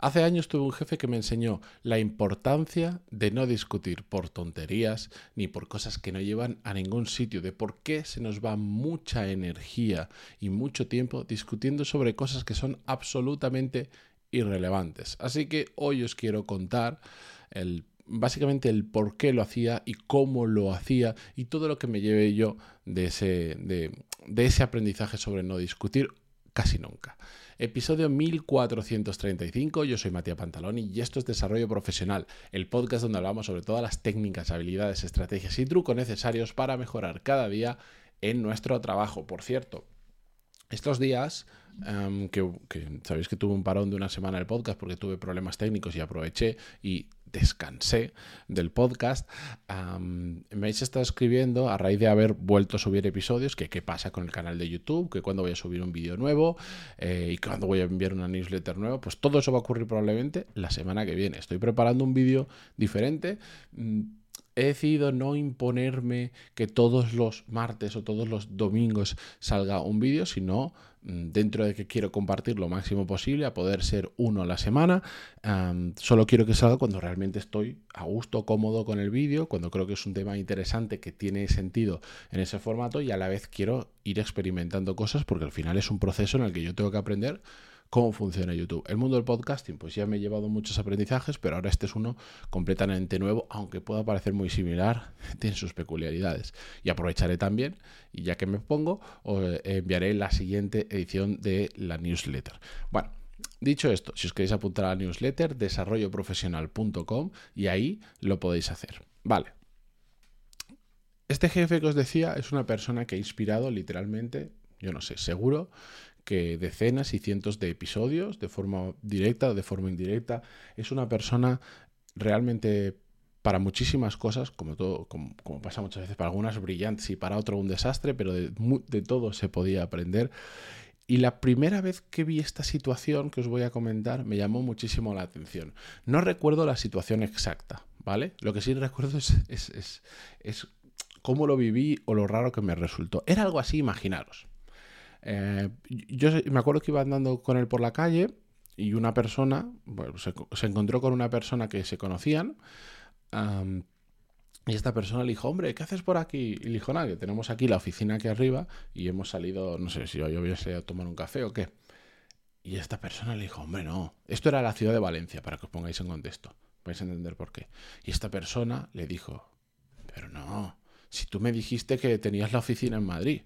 Hace años tuve un jefe que me enseñó la importancia de no discutir por tonterías ni por cosas que no llevan a ningún sitio, de por qué se nos va mucha energía y mucho tiempo discutiendo sobre cosas que son absolutamente irrelevantes. Así que hoy os quiero contar el básicamente el por qué lo hacía y cómo lo hacía y todo lo que me llevé yo de ese, de, de ese aprendizaje sobre no discutir casi nunca. Episodio 1435, yo soy Matías Pantaloni y esto es Desarrollo Profesional, el podcast donde hablamos sobre todas las técnicas, habilidades, estrategias y trucos necesarios para mejorar cada día en nuestro trabajo. Por cierto, estos días, em, que, sabéis que tuve un parón de una semana el podcast porque tuve problemas técnicos y aproveché y descansé del podcast, me habéis estado escribiendo a raíz de haber vuelto a subir episodios, que qué pasa con el canal de YouTube, que cuando voy a subir un vídeo nuevo eh, y cuando voy a enviar una newsletter nueva, pues todo eso va a ocurrir probablemente la semana que viene. Estoy preparando un vídeo diferente. Mm, he decidido no imponerme que todos los martes o todos los domingos salga un vídeo, sino mm, dentro de que quiero compartir lo máximo posible, a poder ser uno a la semana. solo quiero que salga cuando realmente estoy a gusto, cómodo con el vídeo, cuando creo que es un tema interesante que tiene sentido en ese formato y a la vez quiero ir experimentando cosas porque al final es un proceso en el que yo tengo que aprender cómo funciona YouTube. El mundo del podcasting, pues ya me he llevado muchos aprendizajes, pero ahora este es uno completamente nuevo, aunque pueda parecer muy similar, tiene sus peculiaridades. Y aprovecharé también, y ya que me pongo, os enviaré la siguiente edición de la newsletter. Bueno. Dicho esto, si os queréis apuntar a la newsletter, desarrolloprofesional.com y ahí lo podéis hacer. Vale, este jefe que os decía es una persona que ha inspirado literalmente, yo no sé, seguro que decenas y cientos de episodios de forma directa o de forma indirecta. Es una persona realmente para muchísimas cosas, como, pasa muchas veces, para algunas brillantes y para otro un desastre, pero de, todo se podía aprender. Y la primera vez que vi esta situación que os voy a comentar me llamó muchísimo la atención. No recuerdo la situación exacta, ¿vale? Lo que sí recuerdo es, es cómo lo viví o lo raro que me resultó. Era algo así, imaginaros. Eh, yo me acuerdo que iba andando con él por la calle y una persona, se, encontró con una persona que se conocían. y esta persona le dijo, hombre, ¿qué haces por aquí? Y le dijo, nada, que tenemos aquí la oficina aquí arriba y hemos salido, no sé si yo hubiese a tomar un café o qué. Y esta persona le dijo, hombre, no. Esto era la ciudad de Valencia, para que os pongáis en contexto. Vais a entender por qué. Y esta persona le dijo, pero no, si tú me dijiste que tenías la oficina en Madrid.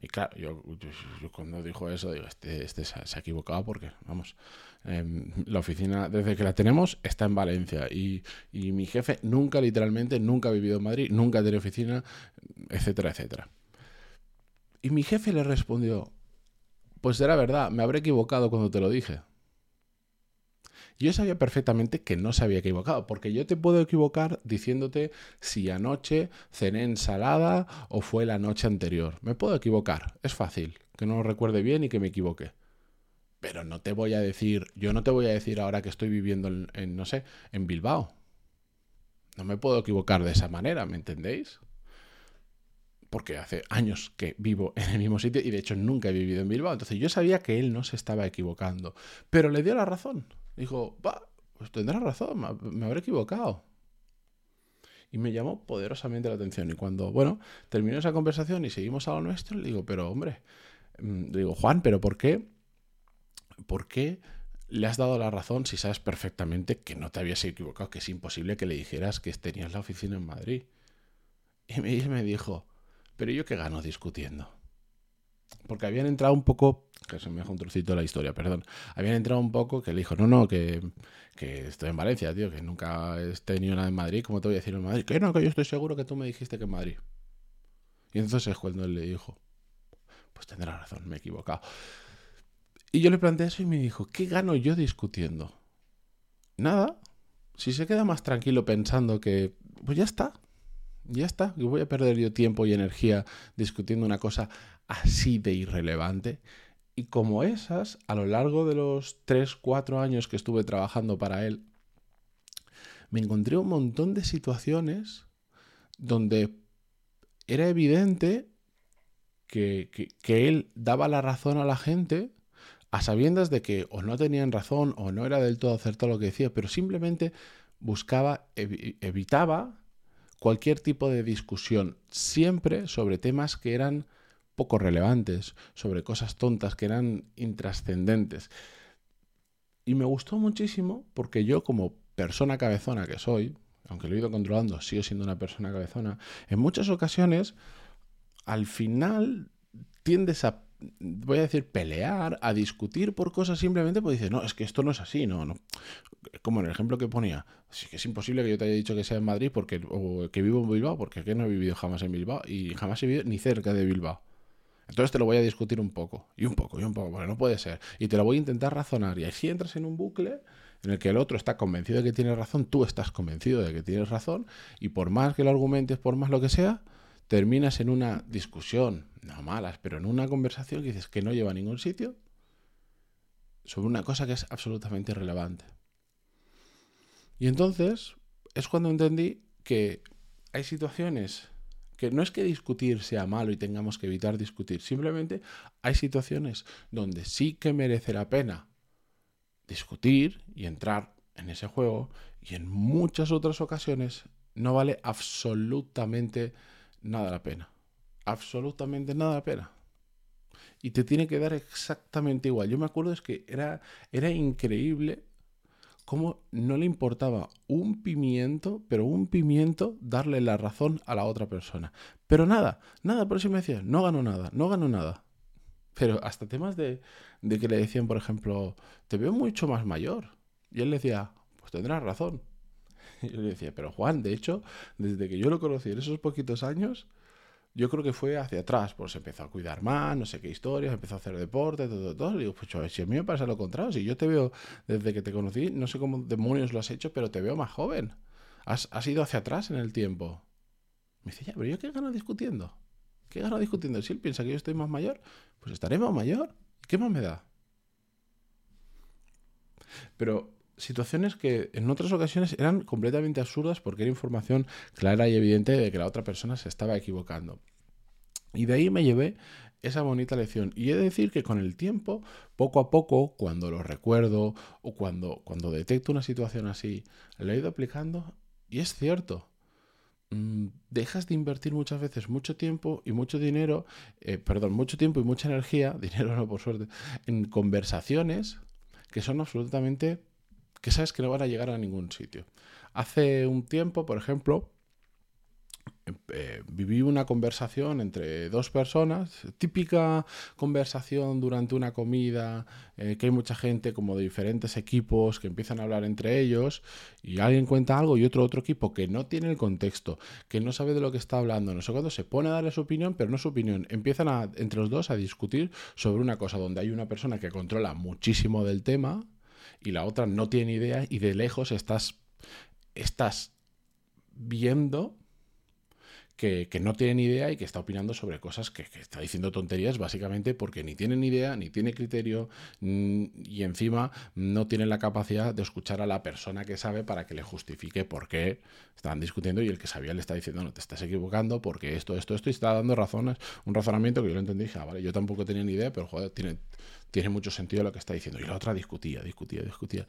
Y claro, yo, cuando dijo eso, digo, este, este se, ha equivocado porque, vamos, em, la oficina, desde que la tenemos, está en Valencia. Y, y, mi jefe nunca, literalmente, nunca ha vivido en Madrid, nunca tenido oficina, etcétera, etcétera. Y mi jefe le respondió, pues era verdad, me habré equivocado cuando te lo dije. Yo sabía perfectamente que no se había equivocado, porque yo te puedo equivocar diciéndote si anoche cené ensalada o fue la noche anterior. Me puedo equivocar, es fácil, que no lo recuerde bien y que me equivoque. Pero no te voy a decir, yo no te voy a decir ahora que estoy viviendo en, no sé, en Bilbao. No me puedo equivocar de esa manera, ¿me entendéis? porque hace años que vivo en el mismo sitio y de hecho nunca he vivido en Bilbao. Entonces yo sabía que él no se estaba equivocando, pero le dio la razón. Dijo, va, pues tendrás razón, me habré equivocado. Y me llamó poderosamente la atención. Y cuando, bueno, terminó esa conversación y seguimos a lo nuestro, le digo, pero hombre, mm, le digo, Juan, pero ¿por qué? ¿Por qué le has dado la razón si sabes perfectamente que no te habías equivocado, que es imposible que le dijeras que tenías la oficina en Madrid? Y me dijo, pero yo qué gano discutiendo. Porque habían entrado un poco que se me deja un trocito de la historia, perdón. Habían entrado un poco que le dijo, no, no, que, que, estoy en Valencia, tío, que nunca he tenido nada en Madrid, ¿cómo te voy a decir en Madrid? Que no, que yo estoy seguro que tú me dijiste que en Madrid. Y entonces es cuando él le dijo, pues tendrá razón, me he equivocado. Y yo le planteé eso y me dijo, ¿qué gano yo discutiendo? Nada. Si se queda más tranquilo pensando que, pues ya está, ya está, que voy a perder yo tiempo y energía discutiendo una cosa así de irrelevante y como esas, a lo largo de los 3, 4 años que estuve trabajando para él, me encontré un montón de situaciones donde era evidente que, él daba la razón a la gente a sabiendas de que o no tenían razón o no era del todo acertado lo que decía, pero simplemente buscaba, evitaba cualquier tipo de discusión, siempre sobre temas que eran poco relevantes, sobre cosas tontas que eran intrascendentes. Y me gustó muchísimo porque yo como persona cabezona que soy, aunque lo he ido controlando, sigo siendo una persona cabezona, en muchas ocasiones, al final tiendes a, voy a decir, pelear, a discutir por cosas simplemente porque dices, no, es que esto no es así, no, no. Como en el ejemplo que ponía, sí que es imposible que yo te haya dicho que sea en Madrid porque, o que vivo en Bilbao, porque aquí no he vivido jamás en Bilbao y jamás he vivido ni cerca de Bilbao. Entonces te lo voy a discutir un poco, y un poco, y un poco, porque no puede ser. Y te lo voy a intentar razonar. Y así entras en un bucle en el que el otro está convencido de que tiene razón, tú estás convencido de que tienes razón, y por más que lo argumentes, por más lo que sea, terminas en una discusión, no malas, pero en una conversación que dices que no lleva a ningún sitio, sobre una cosa que es absolutamente irrelevante. Y entonces es cuando entendí que hay situaciones que no es que discutir sea malo y tengamos que evitar discutir, simplemente hay situaciones donde sí que merece la pena discutir y entrar en ese juego y en muchas otras ocasiones no vale absolutamente nada la pena. Absolutamente nada la pena. Y te tiene que dar exactamente igual. Yo me acuerdo es que era, era increíble cómo no le importaba un pimiento, pero un pimiento, darle la razón a la otra persona. Pero nada, nada, por eso me decía, no gano nada, no gano nada. Pero hasta temas de, de que le decían, por ejemplo, te veo mucho más mayor. Y él le decía, pues tendrás razón. Y yo le decía, pero Juan, de hecho, desde que yo lo conocí en esos poquitos años, yo creo que fue hacia atrás, pues empezó a cuidar más, no sé qué historias, empezó a hacer deporte, todo, todo. Y digo, pues si a mí me pasa lo contrario, si yo te veo desde que te conocí, no sé cómo demonios lo has hecho, pero te veo más joven. Has, ido hacia atrás en el tiempo. Me dice, ya, pero yo qué gano discutiendo. ¿Qué gano discutiendo? Si él piensa que yo estoy más mayor, pues estaré más mayor. ¿Qué más me da? Pero situaciones que en otras ocasiones eran completamente absurdas porque era información clara y evidente de que la otra persona se estaba equivocando. Y de ahí me llevé esa bonita lección. Y he de decir que con el tiempo, poco a poco, cuando lo recuerdo o cuando, cuando detecto una situación así, lo he ido aplicando y es cierto. Mm, dejas de invertir muchas veces mucho tiempo y mucho dinero, eh, perdón, mucho tiempo y mucha energía, dinero no por suerte, en conversaciones que son absolutamente que sabes que no van a llegar a ningún sitio. Hace un tiempo, por ejemplo, eh, viví una conversación entre dos personas, típica conversación durante una comida, eh, que hay mucha gente como de diferentes equipos que empiezan a hablar entre ellos y alguien cuenta algo y otro otro equipo que no tiene el contexto, que no sabe de lo que está hablando, no sé cuándo se pone a darle su opinión, pero no su opinión. Empiezan a, entre los dos a discutir sobre una cosa donde hay una persona que controla muchísimo del tema y la otra no tiene idea y de lejos estás, estás viendo que, no tiene idea y que está opinando sobre cosas que, está diciendo tonterías básicamente porque ni tiene ni idea, ni tiene criterio y encima no tiene la capacidad de escuchar a la persona que sabe para que le justifique por qué están discutiendo y el que sabía le está diciendo no, te estás equivocando porque esto, esto, esto y está dando razones, un razonamiento que yo lo entendí y dije, ah, vale, yo tampoco tenía ni idea, pero joder, tiene, tiene mucho sentido lo que está diciendo. Y la otra discutía, discutía, discutía.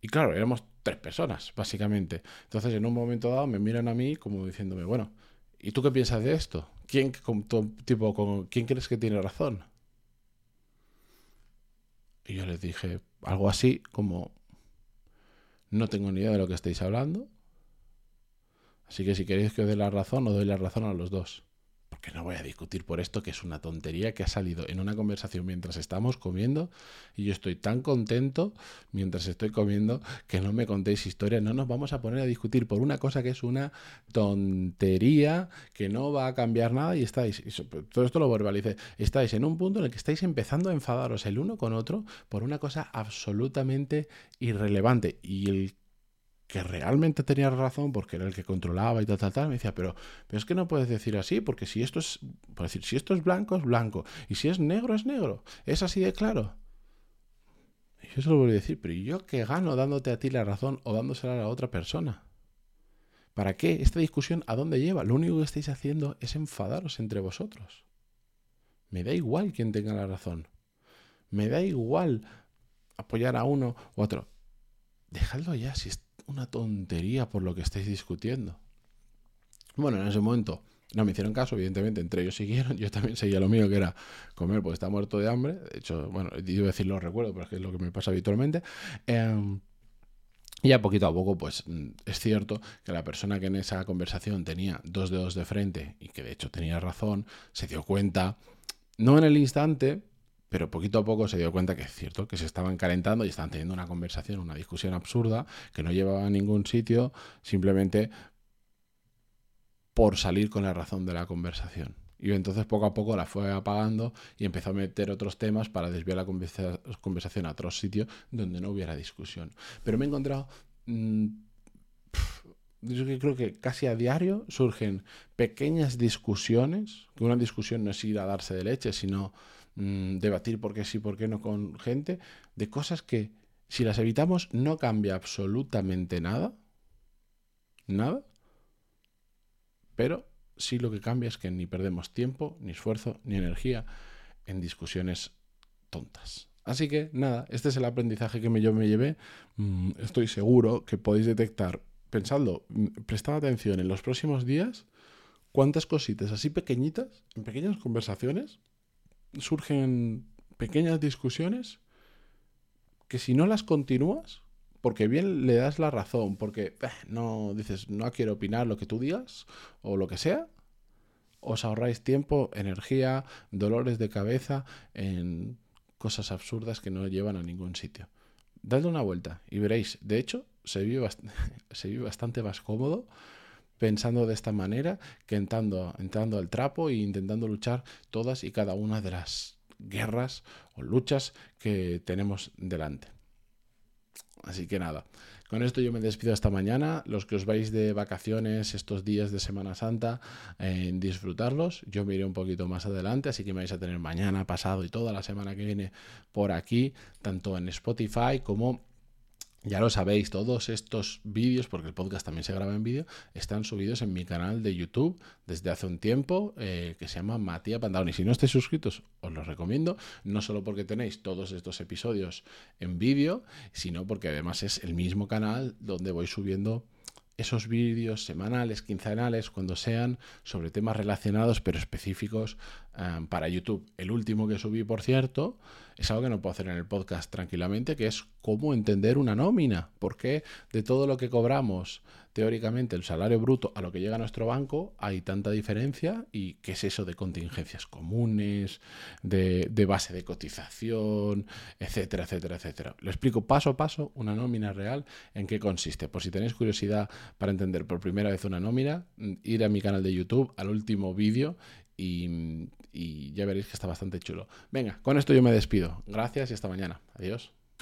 Y claro, éramos tres personas, básicamente. Entonces, en un momento dado, me miran a mí como diciéndome, bueno, ¿y tú qué piensas de esto? ¿Quién, tipo, ¿quién crees que tiene razón? Y yo les dije algo así como, no tengo ni idea de lo que estáis hablando. Así que si queréis que os dé la razón, os doy la razón a los dos no voy a discutir por esto que es una tontería que ha salido en una conversación mientras estamos comiendo y yo estoy tan contento mientras estoy comiendo que no me contéis historias, no nos vamos a poner a discutir por una cosa que es una tontería que no va a cambiar nada y estáis, todo esto lo verbalice, estáis en un punto en el que estáis empezando a enfadaros el uno con otro por una cosa absolutamente irrelevante. Y el que realmente tenía razón porque era el que controlaba y tal, tal, tal, me decía, pero, es que no puedes decir así, porque si esto es, por decir, si esto es blanco, es blanco, y si es negro, es negro, es así de claro. Y yo se lo voy a decir, pero ¿yo qué gano dándote a ti la razón o dándosela a la otra persona? ¿Para qué? ¿Esta discusión a dónde lleva? Lo único que estáis haciendo es enfadaros entre vosotros. Me da igual quién tenga la razón. Me da igual apoyar a uno u otro. Dejadlo ya, si es una tontería por lo que estáis discutiendo. Bueno, en ese momento no me hicieron caso, evidentemente, entre ellos siguieron, yo también seguía lo mío, que era comer porque está muerto de hambre. De hecho, bueno, iba a decir lo recuerdo, pero es que es lo que me pasa habitualmente. Eh, y a poquito a poco, pues mm, es cierto que la persona que en esa conversación tenía dos dedos de frente y que de hecho tenía razón, se dio cuenta, no en el instante, pero poquito a poco se dio cuenta que es cierto, que se estaban calentando y estaban teniendo una conversación, una discusión absurda, que no llevaba a ningún sitio, simplemente por salir con la razón de la conversación. Y entonces poco a poco la fue apagando y empezó a meter otros temas para desviar la conversación a otro sitio donde no hubiera discusión. Pero me he encontrado... Mm, yo creo que casi a diario surgen pequeñas discusiones, que una discusión no es ir a darse de leche, sino mm, debatir por qué sí, por qué no con gente, de cosas que si las evitamos no cambia absolutamente nada, nada, pero sí lo que cambia es que ni perdemos tiempo, ni esfuerzo, ni energía en discusiones tontas. Así que nada, este es el aprendizaje que yo me llevé. Mm, estoy seguro que podéis detectar, pensando, mm, prestad atención en los próximos días, cuántas cositas así pequeñitas, en pequeñas conversaciones, surgen pequeñas discusiones que si no las continúas, porque bien le das la razón, porque eh, no dices, no quiero opinar lo que tú digas o lo que sea, os ahorráis tiempo, energía, dolores de cabeza en cosas absurdas que no llevan a ningún sitio. Dadle una vuelta y veréis, de hecho, se vive, se vive bastante más cómodo pensando de esta manera que entrando, entrando al trapo e intentando luchar todas y cada una de las guerras o luchas que tenemos delante. Así que nada, con esto yo me despido esta mañana. Los que os vais de vacaciones estos días de Semana Santa, en disfrutarlos. Yo me iré un poquito más adelante, así que me vais a tener mañana, pasado y toda la semana que viene por aquí, tanto en Spotify como ya lo sabéis, todos estos vídeos, porque el podcast también se graba en vídeo, están subidos en mi canal de YouTube desde hace un tiempo, eh, que se llama Matías Pantalón. Y si no estáis suscritos, os los recomiendo, no solo porque tenéis todos estos episodios en vídeo, sino porque además es el mismo canal donde voy subiendo esos vídeos semanales, quincenales, cuando sean, sobre temas relacionados pero específicos eh, para YouTube. El último que subí, por cierto, es algo que no puedo hacer en el podcast tranquilamente, que es cómo entender una nómina. Porque de todo lo que cobramos teóricamente el salario bruto a lo que llega a nuestro banco hay tanta diferencia? ¿Y qué es eso de contingencias comunes, de, de base de cotización, etcétera, etcétera, etcétera? Lo explico paso a paso, una nómina real, en qué consiste. Por si tenéis curiosidad para entender por primera vez una nómina, ir a mi canal de YouTube, al último vídeo y, ya veréis que está bastante chulo. Venga, con esto yo me despido. Gracias y hasta mañana. Adiós.